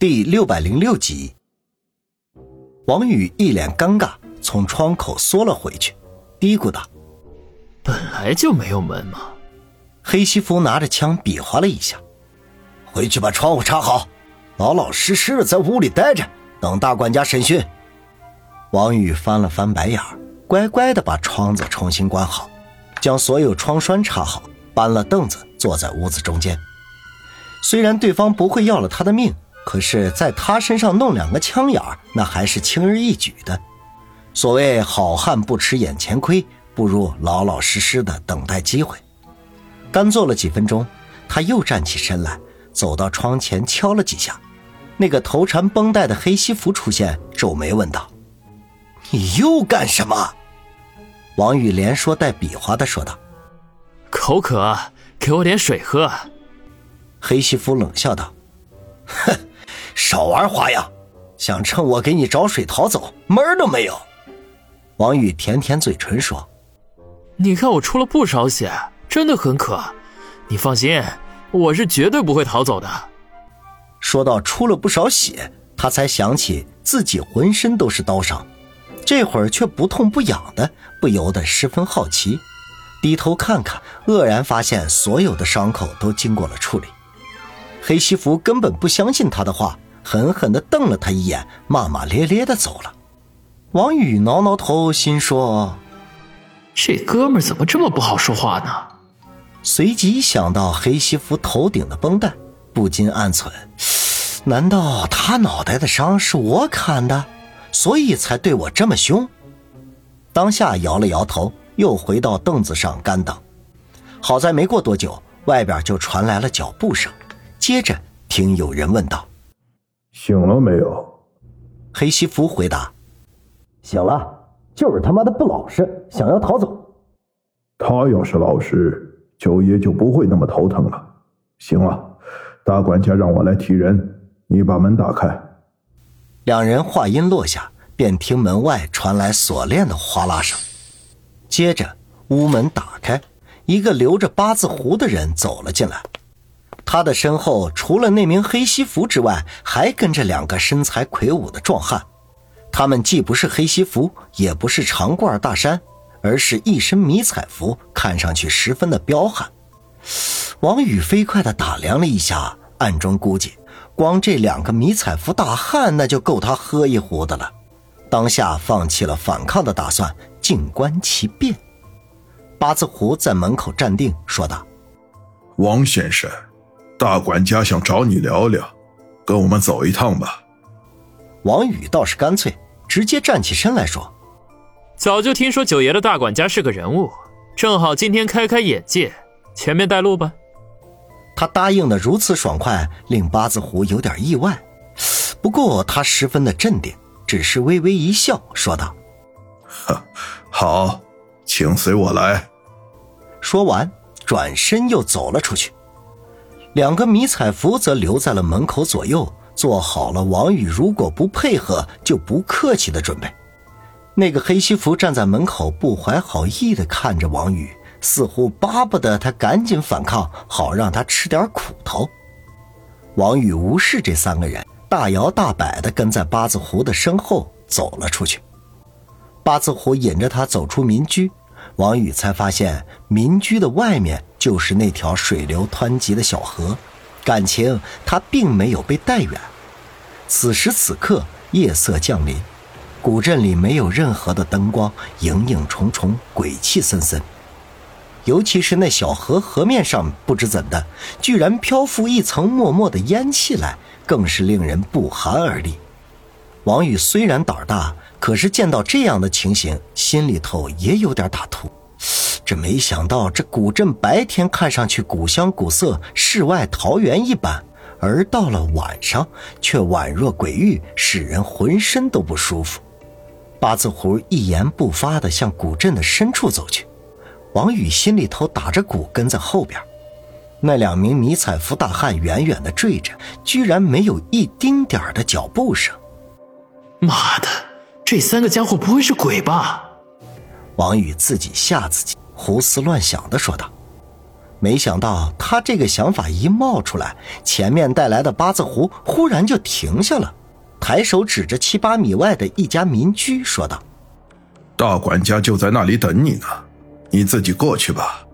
第六百零六集，王宇一脸尴尬，从窗口缩了回去，嘀咕道：“本来就没有门嘛。”黑西服拿着枪比划了一下：“回去把窗户插好，老老实实的在屋里待着，等大管家审讯。”王宇翻了翻白眼，乖乖的把窗子重新关好，将所有窗栓插好，搬了凳子坐在屋子中间。虽然对方不会要了他的命，可是在他身上弄两个枪眼儿，那还是轻而易举的。所谓好汉不吃眼前亏，不如老老实实的等待机会。干坐了几分钟，他又站起身来，走到窗前敲了几下。那个头缠绷带的黑西服出现，皱眉问道：“你又干什么？”王宇连说带比划的说道：“口渴，给我点水喝。”黑西服冷笑道：“哼，少玩花样，想趁我给你找水逃走，门儿都没有。”王宇舔舔嘴唇说：“你看我出了不少血，真的很渴。你放心，我是绝对不会逃走的。”说到出了不少血，他才想起自己浑身都是刀伤，这会儿却不痛不痒的，不由得十分好奇，低头看看，愕然发现所有的伤口都经过了处理。黑西服根本不相信他的话，狠狠地瞪了他一眼，骂骂咧咧地走了。王宇挠挠头，心说：“这哥们怎么这么不好说话呢？”随即想到黑西服头顶的绷带，不禁暗忖：难道他脑袋的伤是我砍的，所以才对我这么凶？当下摇了摇头，又回到凳子上干等。好在没过多久，外边就传来了脚步声。接着听有人问道：“醒了没有？”黑西服回答：“醒了，就是他妈的不老实，想要逃走。”他要是老实，九爷就不会那么头疼了。行了，大管家让我来提人，你把门打开。两人话音落下，便听门外传来锁链的哗啦声。接着屋门打开，一个留着八字胡的人走了进来。他的身后除了那名黑西服之外，还跟着两个身材魁梧的壮汉。他们既不是黑西服，也不是长褂大衫，而是一身迷彩服，看上去十分的彪悍。王宇飞快地打量了一下，暗中估计，光这两个迷彩服大汉，那就够他喝一壶的了。当下放弃了反抗的打算，静观其变。八字胡在门口站定，说道：“王先生。”大管家想找你聊聊，跟我们走一趟吧。王宇倒是干脆，直接站起身来说：“早就听说九爷的大管家是个人物，正好今天开开眼界，前面带路吧。”他答应的如此爽快，令八字胡有点意外。不过他十分的镇定，只是微微一笑，说道：“好，请随我来。”说完，转身又走了出去。两个迷彩服则留在了门口左右，做好了王宇如果不配合就不客气的准备。那个黑西服站在门口，不怀好意的看着王宇，似乎巴不得他赶紧反抗，好让他吃点苦头。王宇无视这三个人，大摇大摆的跟在八字胡的身后走了出去。八字胡引着他走出民居。王宇才发现，民居的外面就是那条水流湍急的小河，感情他并没有被带远。此时此刻，夜色降临，古镇里没有任何的灯光，影影重重，鬼气森森。尤其是那小河河面上，不知怎的，居然漂浮一层默默的烟气来，更是令人不寒而栗。王宇虽然胆儿大。可是见到这样的情形，心里头也有点打突。这没想到，这古镇白天看上去古香古色，世外桃源一般，而到了晚上却宛若鬼域，使人浑身都不舒服。八字胡一言不发地向古镇的深处走去，王宇心里头打着鼓，跟在后边。那两名迷彩服大汉远远地追着，居然没有一丁点的脚步声。妈的！这三个家伙不会是鬼吧？王宇自己吓自己，胡思乱想的说道。没想到他这个想法一冒出来，前面带来的八字胡忽然就停下了，抬手指着七八米外的一家民居说道：“大管家就在那里等你呢，你自己过去吧。”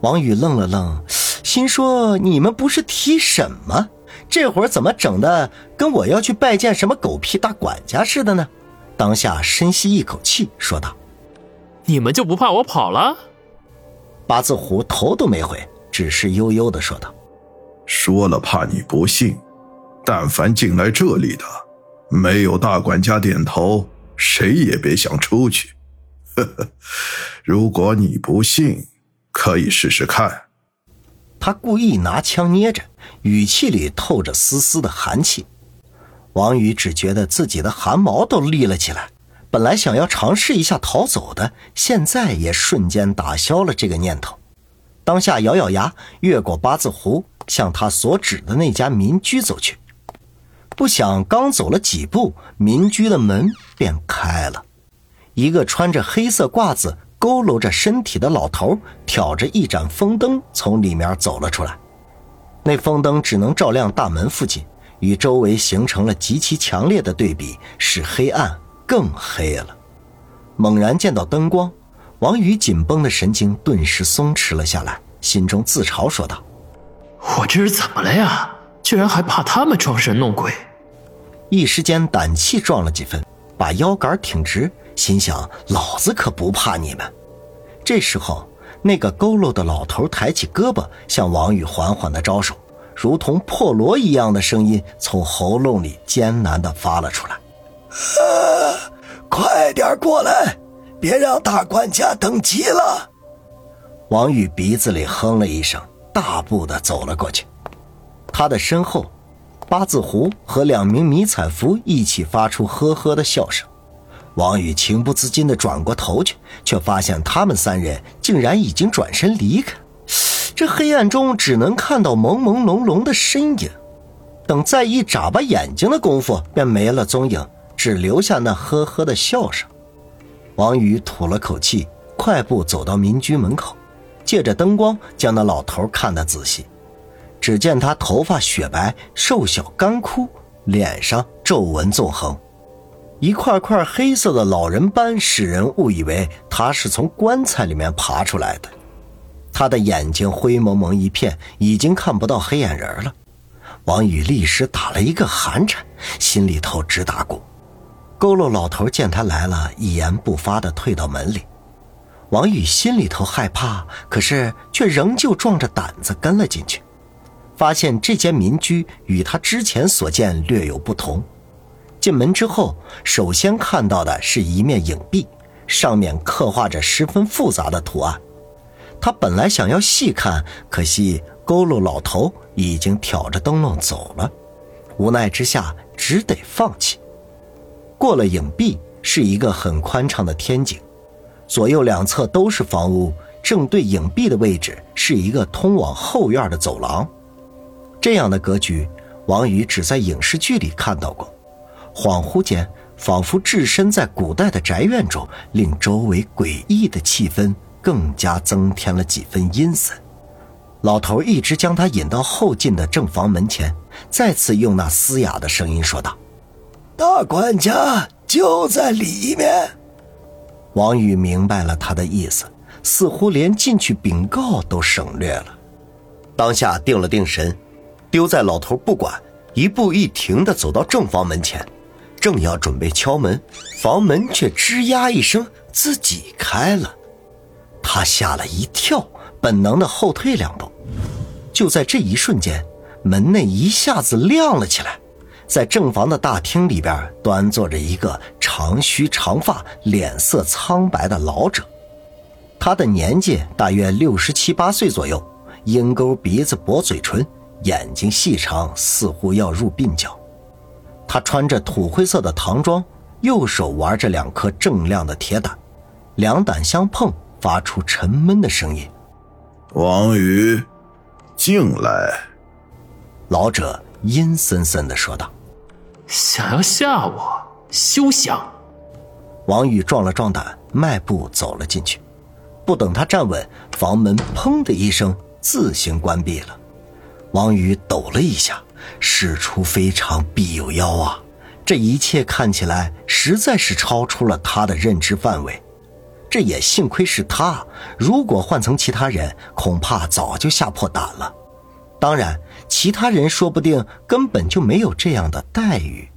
王宇愣了愣，心说：“你们不是提审吗？这会儿怎么整的跟我要去拜见什么狗屁大管家似的呢？”当下深吸一口气，说道：“你们就不怕我跑了？”八字胡头都没回，只是悠悠的说道：“说了怕你不信，但凡进来这里的，没有大管家点头，谁也别想出去。呵呵，如果你不信，可以试试看。”他故意拿枪捏着，语气里透着丝丝的寒气。王宇只觉得自己的汗毛都立了起来。本来想要尝试一下逃走的，现在也瞬间打消了这个念头。当下咬咬牙，越过八字胡，向他所指的那家民居走去。不想刚走了几步，民居的门便开了，一个穿着黑色褂子、佝偻着身体的老头，挑着一盏风灯从里面走了出来。那风灯只能照亮大门附近，与周围形成了极其强烈的对比，使黑暗。更黑了，猛然见到灯光，王宇紧绷的神经顿时松弛了下来，心中自嘲说道：“我这是怎么了呀？居然还怕他们装神弄鬼！”一时间胆气壮了几分，把腰杆挺直，心想：“老子可不怕你们。”这时候，那个佝偻的老头抬起胳膊，向王宇缓缓的招手，如同破锣一样的声音从喉咙里艰难的发了出来。啊！快点过来，别让大管家等急了。王宇鼻子里哼了一声，大步的走了过去。他的身后，八字胡和两名迷彩服一起发出呵呵的笑声。王宇情不自禁的转过头去，却发现他们三人竟然已经转身离开。这黑暗中只能看到朦朦胧胧的身影，等再一眨巴眼睛的功夫，便没了踪影。只留下那呵呵的笑声。王宇吐了口气，快步走到民居门口，借着灯光将那老头看得仔细。只见他头发雪白，瘦小干枯，脸上皱纹纵横，一块块黑色的老人斑使人误以为他是从棺材里面爬出来的。他的眼睛灰蒙蒙一片，已经看不到黑眼仁了。王宇立时打了一个寒颤，心里头直打鼓。佝偻老头见他来了，一言不发地退到门里。王宇心里头害怕，可是却仍旧壮着胆子跟了进去。发现这间民居与他之前所见略有不同。进门之后，首先看到的是一面影壁，上面刻画着十分复杂的图案。他本来想要细看，可惜佝偻老头已经挑着灯笼走了，无奈之下只得放弃。过了影壁，是一个很宽敞的天井，左右两侧都是房屋，正对影壁的位置是一个通往后院的走廊。这样的格局，王宇只在影视剧里看到过。恍惚间，仿佛置身在古代的宅院中，令周围诡异的气氛更加增添了几分阴森。老头一直将他引到后进的正房门前，再次用那嘶哑的声音说道。大管家就在里面。王宇明白了他的意思，似乎连进去禀告都省略了。当下定了定神，丢在老头不管，一步一停的走到正房门前，正要准备敲门，房门却吱呀一声自己开了。他吓了一跳，本能的后退两步。就在这一瞬间，门内一下子亮了起来。在正房的大厅里边，端坐着一个长须长发、脸色苍白的老者。他的年纪大约六十七八岁左右，鹰钩鼻子、薄嘴唇，眼睛细长，似乎要入鬓角。他穿着土灰色的唐装，右手玩着两颗锃亮的铁胆，两胆相碰，发出沉闷的声音。王宇，进来。老者阴森森地说道。想要吓我，休想！王宇壮了壮胆，迈步走了进去。不等他站稳，房门砰的一声自行关闭了。王宇抖了一下，事出非常必有妖啊！这一切看起来实在是超出了他的认知范围。这也幸亏是他，如果换成其他人，恐怕早就吓破胆了。当然，其他人说不定根本就没有这样的待遇。